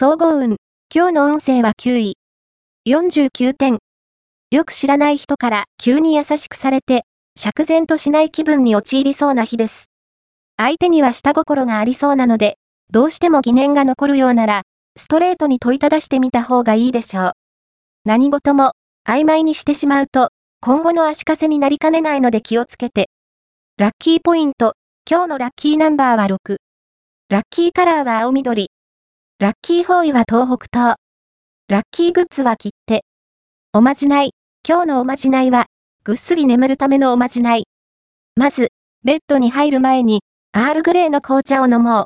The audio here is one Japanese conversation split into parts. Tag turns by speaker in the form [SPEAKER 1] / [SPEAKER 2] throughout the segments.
[SPEAKER 1] 総合運。今日の運勢は9位。49点。よく知らない人から急に優しくされて、釈然としない気分に陥りそうな日です。相手には下心がありそうなので、どうしても疑念が残るようなら、ストレートに問いただしてみた方がいいでしょう。何事も、曖昧にしてしまうと、今後の足かせになりかねないので気をつけて。ラッキーポイント。今日のラッキーナンバーは6。ラッキーカラーは青緑。ラッキーフォーイは東北東。ラッキーグッズは切手。おまじない。今日のおまじないは、ぐっすり眠るためのおまじない。まず、ベッドに入る前に、アールグレーの紅茶を飲もう。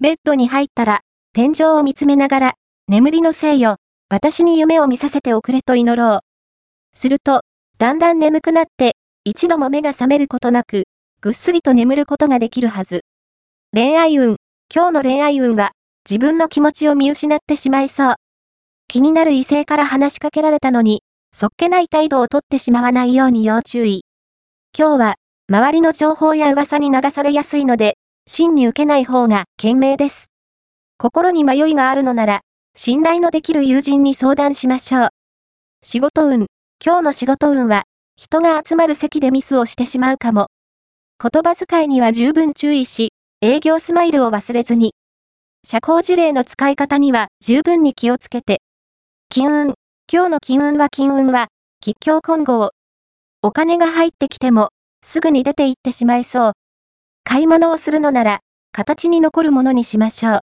[SPEAKER 1] ベッドに入ったら、天井を見つめながら、眠りのせいよ、私に夢を見させておくれと祈ろう。すると、だんだん眠くなって、一度も目が覚めることなく、ぐっすりと眠ることができるはず。恋愛運。今日の恋愛運は、自分の気持ちを見失ってしまいそう。気になる異性から話しかけられたのに、そっけない態度をとってしまわないように要注意。今日は、周りの情報や噂に流されやすいので、真に受けない方が賢明です。心に迷いがあるのなら、信頼のできる友人に相談しましょう。仕事運。今日の仕事運は、人が集まる席でミスをしてしまうかも。言葉遣いには十分注意し、営業スマイルを忘れずに。社交辞令の使い方には十分に気をつけて。金運。今日の金運は金運は、吉祥混合。お金が入ってきても、すぐに出て行ってしまいそう。買い物をするのなら、形に残るものにしましょう。